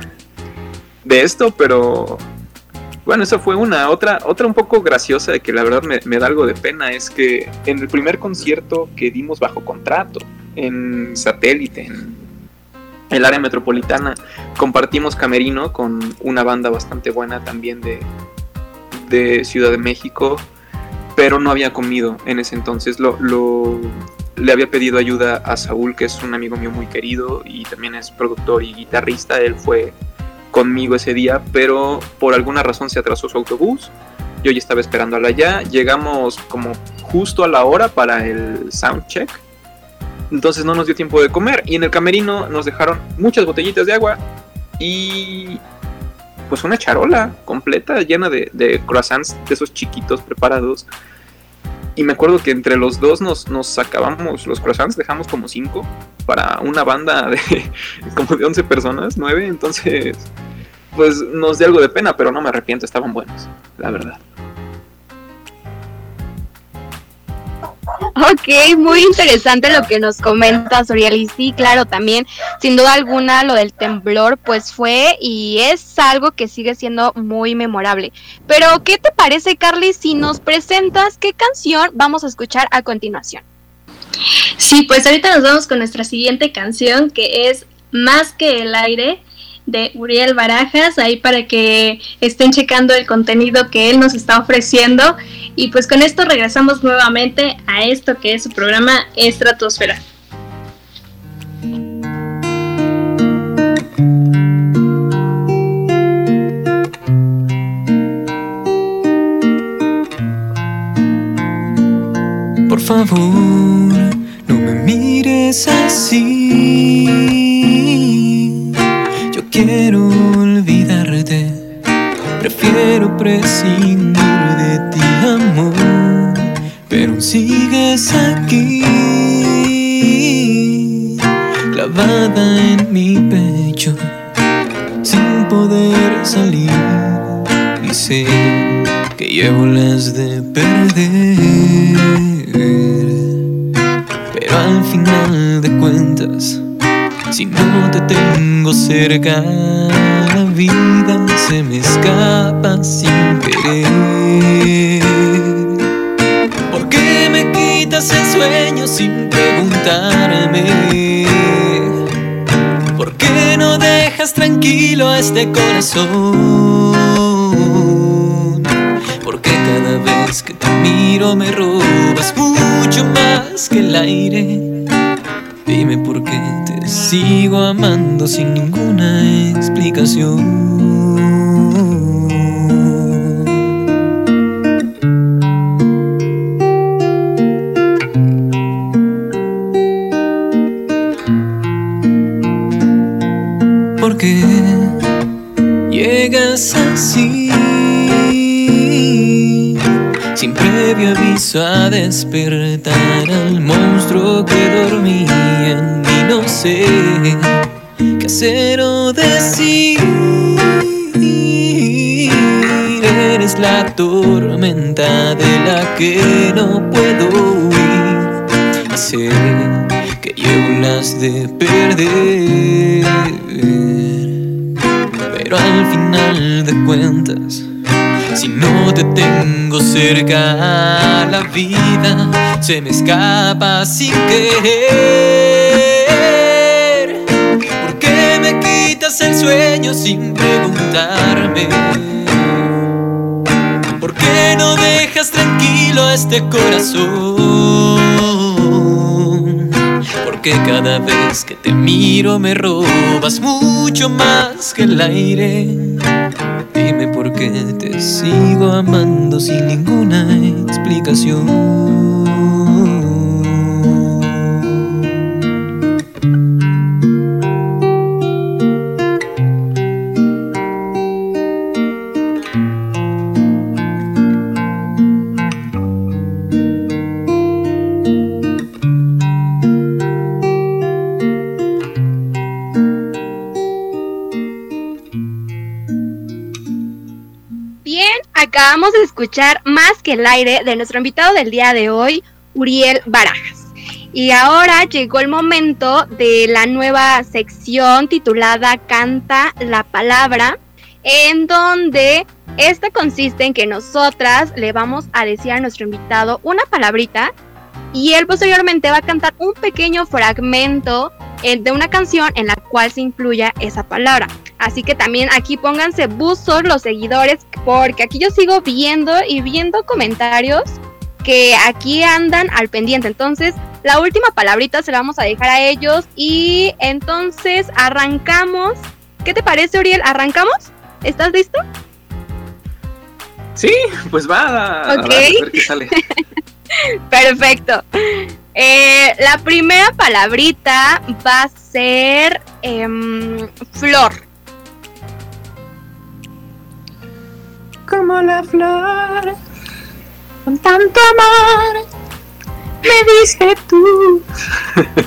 de esto, pero bueno, esa fue una. Otra, otra un poco graciosa de que la verdad me, da algo de pena es que en el primer concierto que dimos bajo contrato en satélite, en el área metropolitana, compartimos camerino con una banda bastante buena también de, de Ciudad de México, pero no había comido en ese entonces. Lo, lo, le había pedido ayuda a Saúl, que es un amigo mío muy querido y también es productor y guitarrista. Él fue conmigo ese día, pero por alguna razón se atrasó su autobús. Yo ya estaba esperándola allá. Llegamos como justo a la hora para el soundcheck. Entonces no nos dio tiempo de comer. Y en el camerino nos dejaron muchas botellitas de agua y pues una charola completa llena de, de croissants de esos chiquitos preparados. Y me acuerdo que entre los dos nos, nos acabamos los croissants, dejamos como cinco para una banda de <laughs> como de 11 personas, 9, entonces pues nos dio algo de pena, pero no me arrepiento, estaban buenos, la verdad. Ok, muy interesante lo que nos comenta Soriel. Y sí, claro, también, sin duda alguna, lo del temblor, pues fue y es algo que sigue siendo muy memorable. Pero, ¿qué te parece, Carly, si nos presentas qué canción vamos a escuchar a continuación? Sí, pues ahorita nos vamos con nuestra siguiente canción, que es Más que el aire de Uriel Barajas, ahí para que estén checando el contenido que él nos está ofreciendo. Y pues con esto regresamos nuevamente a esto que es su programa Estratosfera. Por favor, no me mires así. Quiero olvidarte, prefiero prescindir de ti, pero sigues aquí, clavada en mi pecho, sin poder salir, y sé que llevo las de perder, pero al final de cuentas, si no te tengo cerca, la vida se me escapa sin querer. Sueño sin preguntarme? ¿Por qué no dejas tranquilo a este corazón? Porque cada vez que te miro me robas mucho más que el aire. Dime por qué te sigo amando sin ninguna explicación. Qué llegas así? Sin previo aviso a despertar al monstruo que dormía en no sé qué hacer o decir. Eres la tormenta de la que no puedo huir. Sé que llevo las de perder. De cuentas, si no te tengo cerca, la vida se me escapa sin querer. ¿Por qué me quitas el sueño sin preguntarme? ¿Por qué no dejas tranquilo a este corazón? Porque cada vez que te miro me robas mucho más que el aire. Dime por qué te sigo amando sin ninguna explicación. Escuchar más que el aire de nuestro invitado del día de hoy, Uriel Barajas. Y ahora llegó el momento de la nueva sección titulada Canta la Palabra, en donde esta consiste en que nosotras le vamos a decir a nuestro invitado una palabrita y él posteriormente va a cantar un pequeño fragmento eh, de una canción en la cual se incluya esa palabra. Así que también aquí pónganse buzos los seguidores porque aquí yo sigo viendo y viendo comentarios que aquí andan al pendiente. Entonces, la última palabrita se la vamos a dejar a ellos y entonces arrancamos. ¿Qué te parece, Uriel? ¿Arrancamos? ¿Estás listo? Sí, pues va. Ok. A ver qué sale. <laughs> Perfecto. Eh, la primera palabrita va a ser em, flor. Como la flor, con tanto amor, me diste tú. <laughs>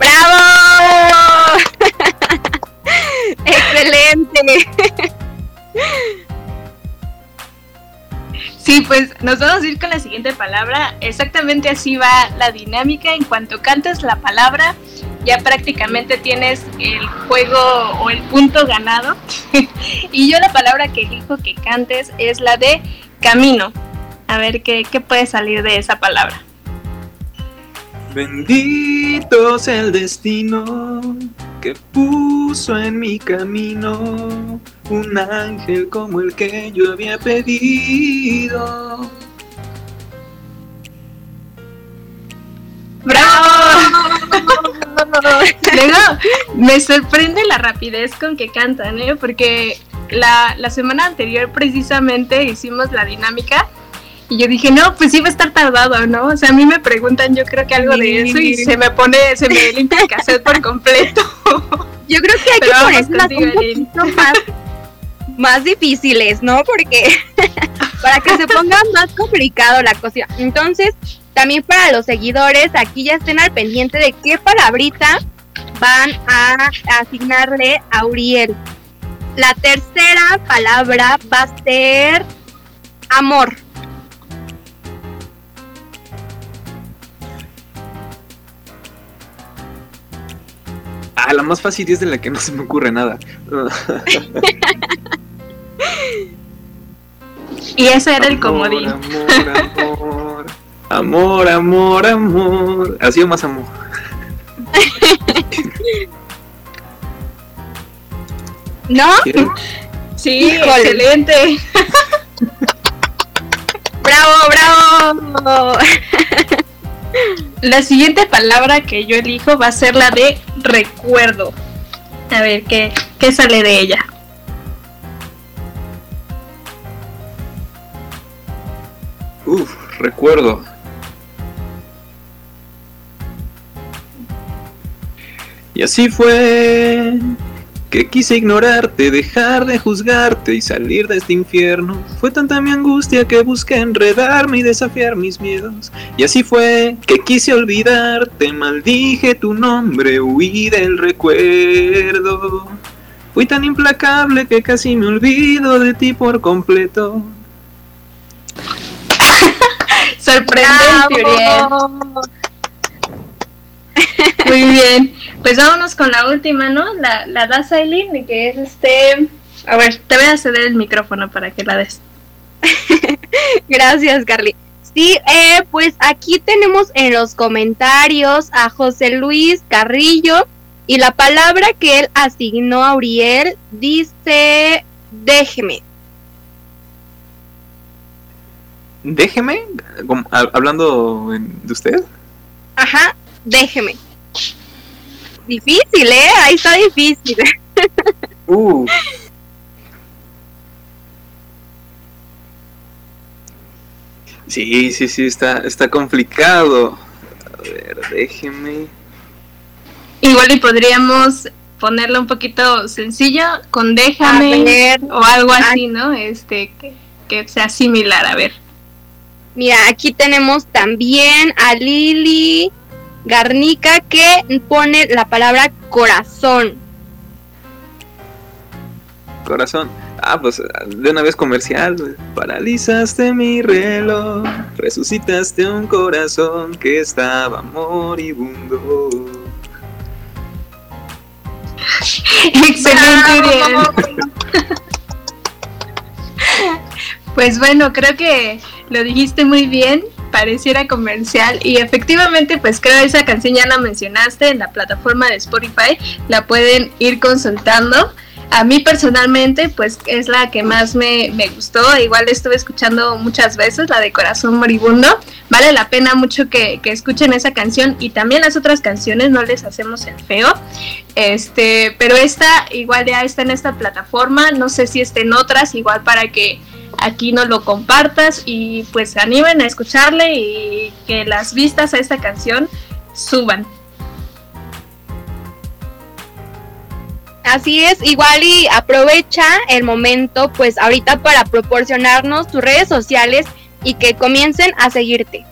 ¡Bravo! <laughs> Excelente. Sí, pues nos vamos a ir con la siguiente palabra. Exactamente así va la dinámica. En cuanto cantes la palabra, ya prácticamente tienes el juego o el punto ganado. <laughs> y yo la palabra que elijo que cantes es la de camino. A ver qué, qué puede salir de esa palabra. Bendito sea el destino que puso en mi camino un ángel como el que yo había pedido. Luego, me sorprende la rapidez con que cantan, ¿eh? Porque la, la semana anterior precisamente hicimos la dinámica y yo dije, no, pues sí va a estar tardado, ¿no? O sea, a mí me preguntan, yo creo que algo de eso y se me pone, se me limpia el cassette por completo. Yo creo que hay Pero que ponerlas un poquito más, más difíciles, ¿no? Porque <laughs> para que se ponga más complicado la cosa. Entonces, también para los seguidores, aquí ya estén al pendiente de qué palabrita van a asignarle a Uriel. La tercera palabra va a ser amor. Ah, la más fácil es de la que no se me ocurre nada. <laughs> Y ese era el comodín. Amor, amor, amor, amor, amor. Ha sido más amor. <laughs> ¿No? Sí, Híjole. excelente. <laughs> ¡Bravo, bravo! La siguiente palabra que yo elijo va a ser la de recuerdo. A ver, ¿qué, qué sale de ella? Uf, recuerdo. Y así fue que quise ignorarte, dejar de juzgarte y salir de este infierno. Fue tanta mi angustia que busqué enredarme y desafiar mis miedos. Y así fue que quise olvidarte, maldije tu nombre, huí del recuerdo. Fui tan implacable que casi me olvido de ti por completo. <laughs> Sorprendente. <laughs> Muy bien. Pues vámonos con la última, ¿no? La, la das Aileen, que es este. A ver, te voy a ceder el micrófono para que la des. <laughs> Gracias, Carly. Sí, eh, pues aquí tenemos en los comentarios a José Luis Carrillo y la palabra que él asignó a Uriel dice déjeme. Déjeme, hablando de usted. Ajá, déjeme. Difícil, ¿eh? Ahí está difícil. Uh. Sí, sí, sí, está, está complicado. A ver, déjeme. Igual y podríamos ponerlo un poquito sencillo con déjame ver, o algo así, ¿no? Este, que, que sea similar, a ver. Mira, aquí tenemos también a Lili Garnica que pone la palabra corazón. Corazón. Ah, pues de una vez comercial. Paralizaste mi reloj, resucitaste un corazón que estaba moribundo. <laughs> Excelente, Uriel. <laughs> Pues bueno, creo que lo dijiste muy bien, pareciera comercial y efectivamente pues creo esa canción ya la mencionaste en la plataforma de Spotify, la pueden ir consultando. A mí personalmente pues es la que más me, me gustó, igual estuve escuchando muchas veces la de Corazón Moribundo, vale la pena mucho que, que escuchen esa canción y también las otras canciones, no les hacemos el feo, este, pero esta igual ya está en esta plataforma, no sé si está en otras, igual para que aquí nos lo compartas y pues se animen a escucharle y que las vistas a esta canción suban. Así es, igual y aprovecha el momento, pues ahorita para proporcionarnos tus redes sociales y que comiencen a seguirte.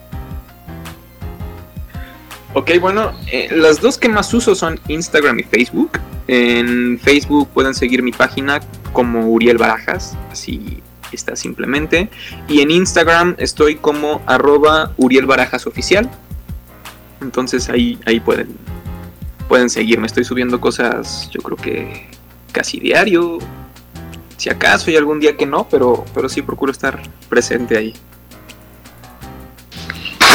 Ok, bueno, eh, las dos que más uso son Instagram y Facebook. En Facebook pueden seguir mi página como Uriel Barajas, así está simplemente. Y en Instagram estoy como arroba Uriel Barajas Oficial. Entonces ahí, ahí pueden, pueden seguirme. Estoy subiendo cosas, yo creo que casi diario. Si acaso hay algún día que no, pero, pero sí procuro estar presente ahí.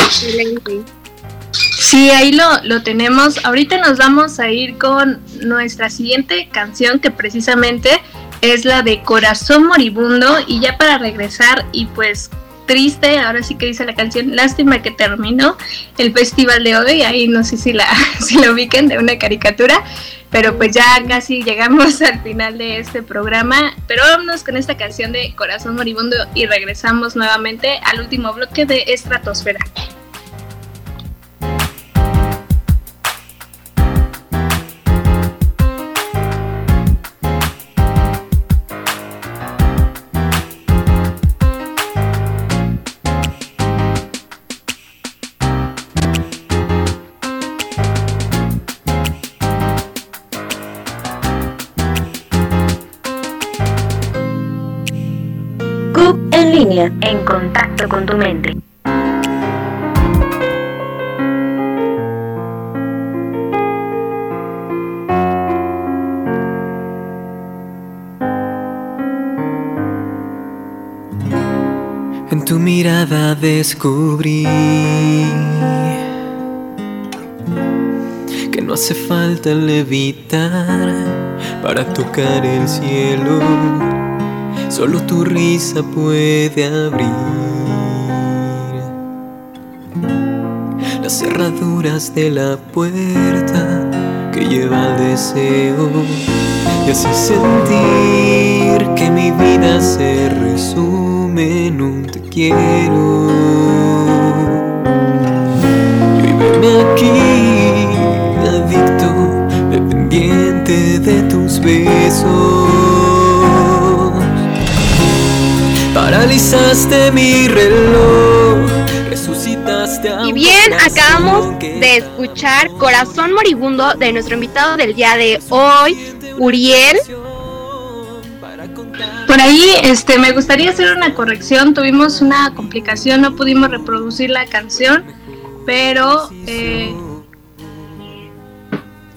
Excelente. Sí, ahí lo, lo tenemos. Ahorita nos vamos a ir con nuestra siguiente canción que precisamente es la de Corazón Moribundo. Y ya para regresar y pues triste, ahora sí que dice la canción, lástima que terminó el festival de hoy, ahí no sé si la, <laughs> si ubiquen de una caricatura, pero pues ya casi llegamos <laughs> al final de este programa, pero vámonos con esta canción de Corazón Moribundo y regresamos nuevamente al último bloque de Estratosfera. En contacto con tu mente. En tu mirada descubrí que no hace falta levitar para tocar el cielo. Solo tu risa puede abrir las cerraduras de la puerta que lleva al deseo y así sentir que mi vida se resume en un te quiero. Y aquí, adicto, dependiente de tus besos. Paralizaste mi reloj, resucitaste a Y bien, acabamos de escuchar Corazón Moribundo de nuestro invitado del día de hoy, Uriel. Por ahí, este, me gustaría hacer una corrección. Tuvimos una complicación, no pudimos reproducir la canción, pero eh,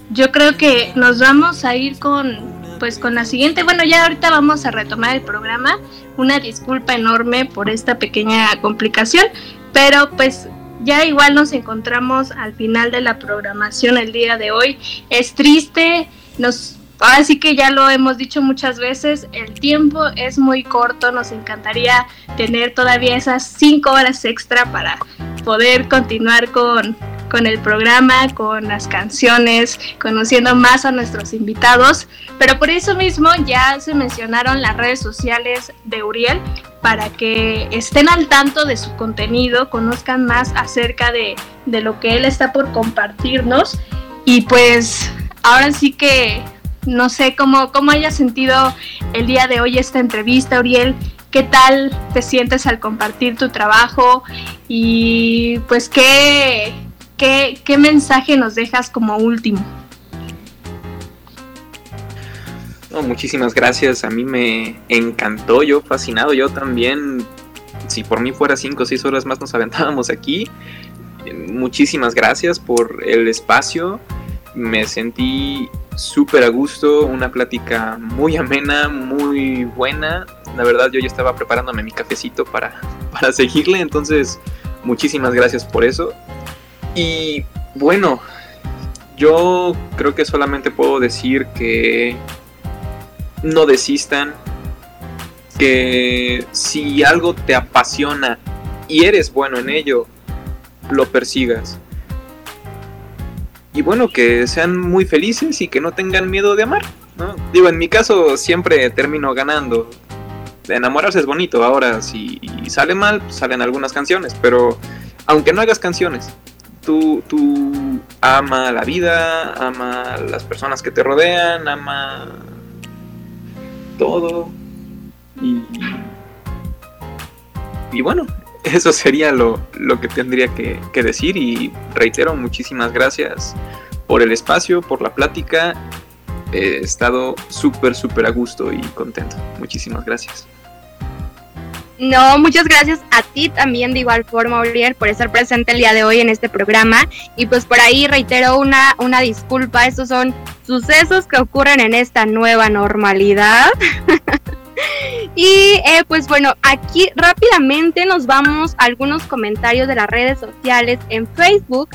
yo creo que nos vamos a ir con, pues, con la siguiente. Bueno, ya ahorita vamos a retomar el programa. Una disculpa enorme por esta pequeña complicación, pero pues ya igual nos encontramos al final de la programación el día de hoy. Es triste, nos Ahora sí que ya lo hemos dicho muchas veces, el tiempo es muy corto, nos encantaría tener todavía esas cinco horas extra para poder continuar con, con el programa, con las canciones, conociendo más a nuestros invitados, pero por eso mismo ya se mencionaron las redes sociales de Uriel para que estén al tanto de su contenido, conozcan más acerca de, de lo que él está por compartirnos y pues ahora sí que no sé cómo, cómo hayas sentido el día de hoy esta entrevista, Uriel. ¿Qué tal te sientes al compartir tu trabajo? Y pues, ¿qué, qué, mensaje nos dejas como último? No, muchísimas gracias. A mí me encantó, yo fascinado, yo también. Si por mí fuera cinco o seis horas más nos aventábamos aquí. Muchísimas gracias por el espacio. Me sentí súper a gusto, una plática muy amena, muy buena. La verdad yo ya estaba preparándome mi cafecito para, para seguirle, entonces muchísimas gracias por eso. Y bueno, yo creo que solamente puedo decir que no desistan, que si algo te apasiona y eres bueno en ello, lo persigas. Y bueno, que sean muy felices y que no tengan miedo de amar. ¿no? Digo, en mi caso siempre termino ganando. Enamorarse es bonito, ahora si sale mal, salen algunas canciones, pero aunque no hagas canciones, tú, tú ama la vida, ama las personas que te rodean, ama todo. Y, y bueno, <laughs> eso sería lo, lo que tendría que, que, decir y reitero muchísimas gracias por el espacio, por la plática. He estado súper, súper a gusto y contento. Muchísimas gracias. No, muchas gracias a ti también de igual forma, Uriel, por estar presente el día de hoy en este programa. Y pues por ahí reitero una, una disculpa, estos son sucesos que ocurren en esta nueva normalidad. <laughs> y eh, pues bueno, aquí rápidamente nos vamos a algunos comentarios de las redes sociales en Facebook.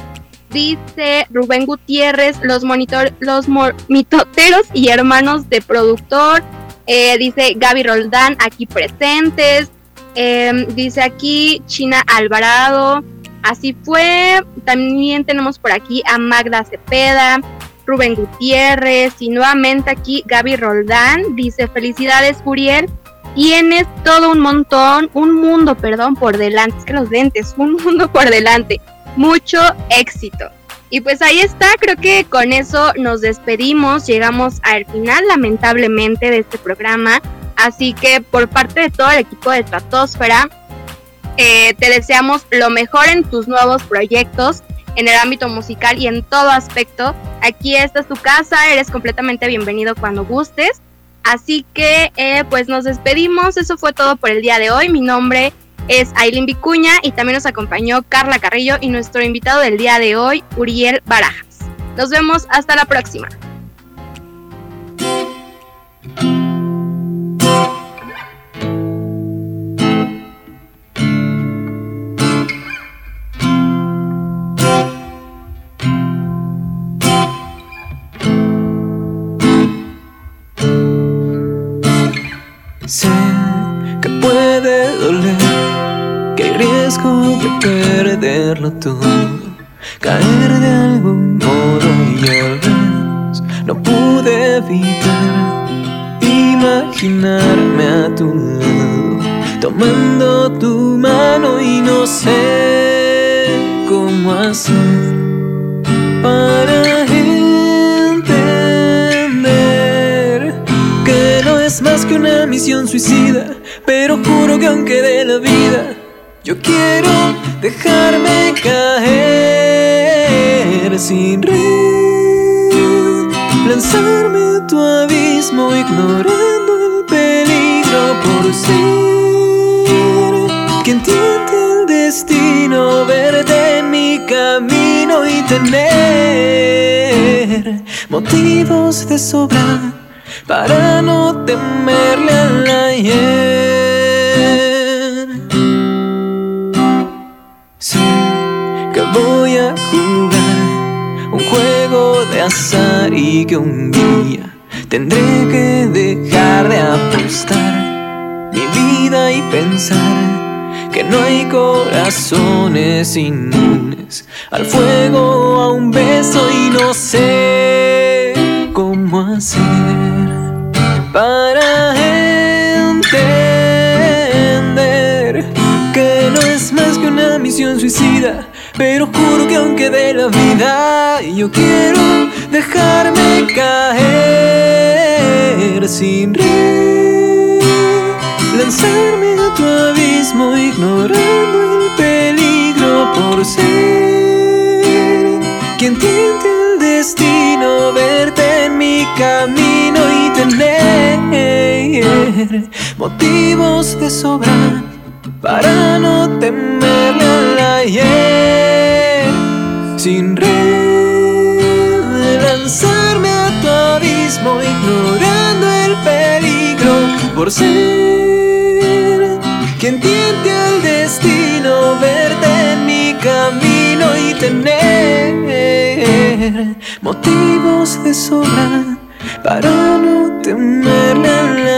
Dice Rubén Gutiérrez, los, monitor, los mitoteros y hermanos de productor. Eh, dice Gaby Roldán, aquí presentes. Eh, dice aquí China Alvarado. Así fue. También tenemos por aquí a Magda Cepeda, Rubén Gutiérrez y nuevamente aquí Gaby Roldán. Dice felicidades Uriel. Tienes todo un montón, un mundo, perdón, por delante. Es que los dentes, un <laughs> mundo por delante. Mucho éxito. Y pues ahí está, creo que con eso nos despedimos, llegamos al final lamentablemente de este programa. Así que por parte de todo el equipo de Stratosfera, eh, te deseamos lo mejor en tus nuevos proyectos, en el ámbito musical y en todo aspecto. Aquí esta es tu casa, eres completamente bienvenido cuando gustes. Así que eh, pues nos despedimos, eso fue todo por el día de hoy. Mi nombre es Aileen Vicuña y también nos acompañó Carla Carrillo y nuestro invitado del día de hoy, Uriel Barajas. Nos vemos hasta la próxima. De perderlo todo, caer de algún modo y al vez no pude evitar imaginarme a tu lado, tomando tu mano y no sé cómo hacer para es más que una misión suicida, pero juro que aunque de la vida, yo quiero dejarme caer sin red, lanzarme a tu abismo ignorando el peligro por ser quien tiene el destino, verte en mi camino y tener motivos de sobra para no temerle al ayer. Y que un día tendré que dejar de apostar mi vida y pensar que no hay corazones inmunes al fuego, a un beso y no sé cómo hacer para entender que no es más que una misión suicida. Pero juro que aunque de la vida yo quiero dejarme caer sin red, lanzarme a tu abismo ignorando el peligro por ser quien tiente el destino, verte en mi camino y tener motivos de sobra para no temerle al ayer. Sin red, lanzarme a tu abismo, ignorando el peligro por ser quien tiente al destino, verte en mi camino y tener motivos de sobra para no temerle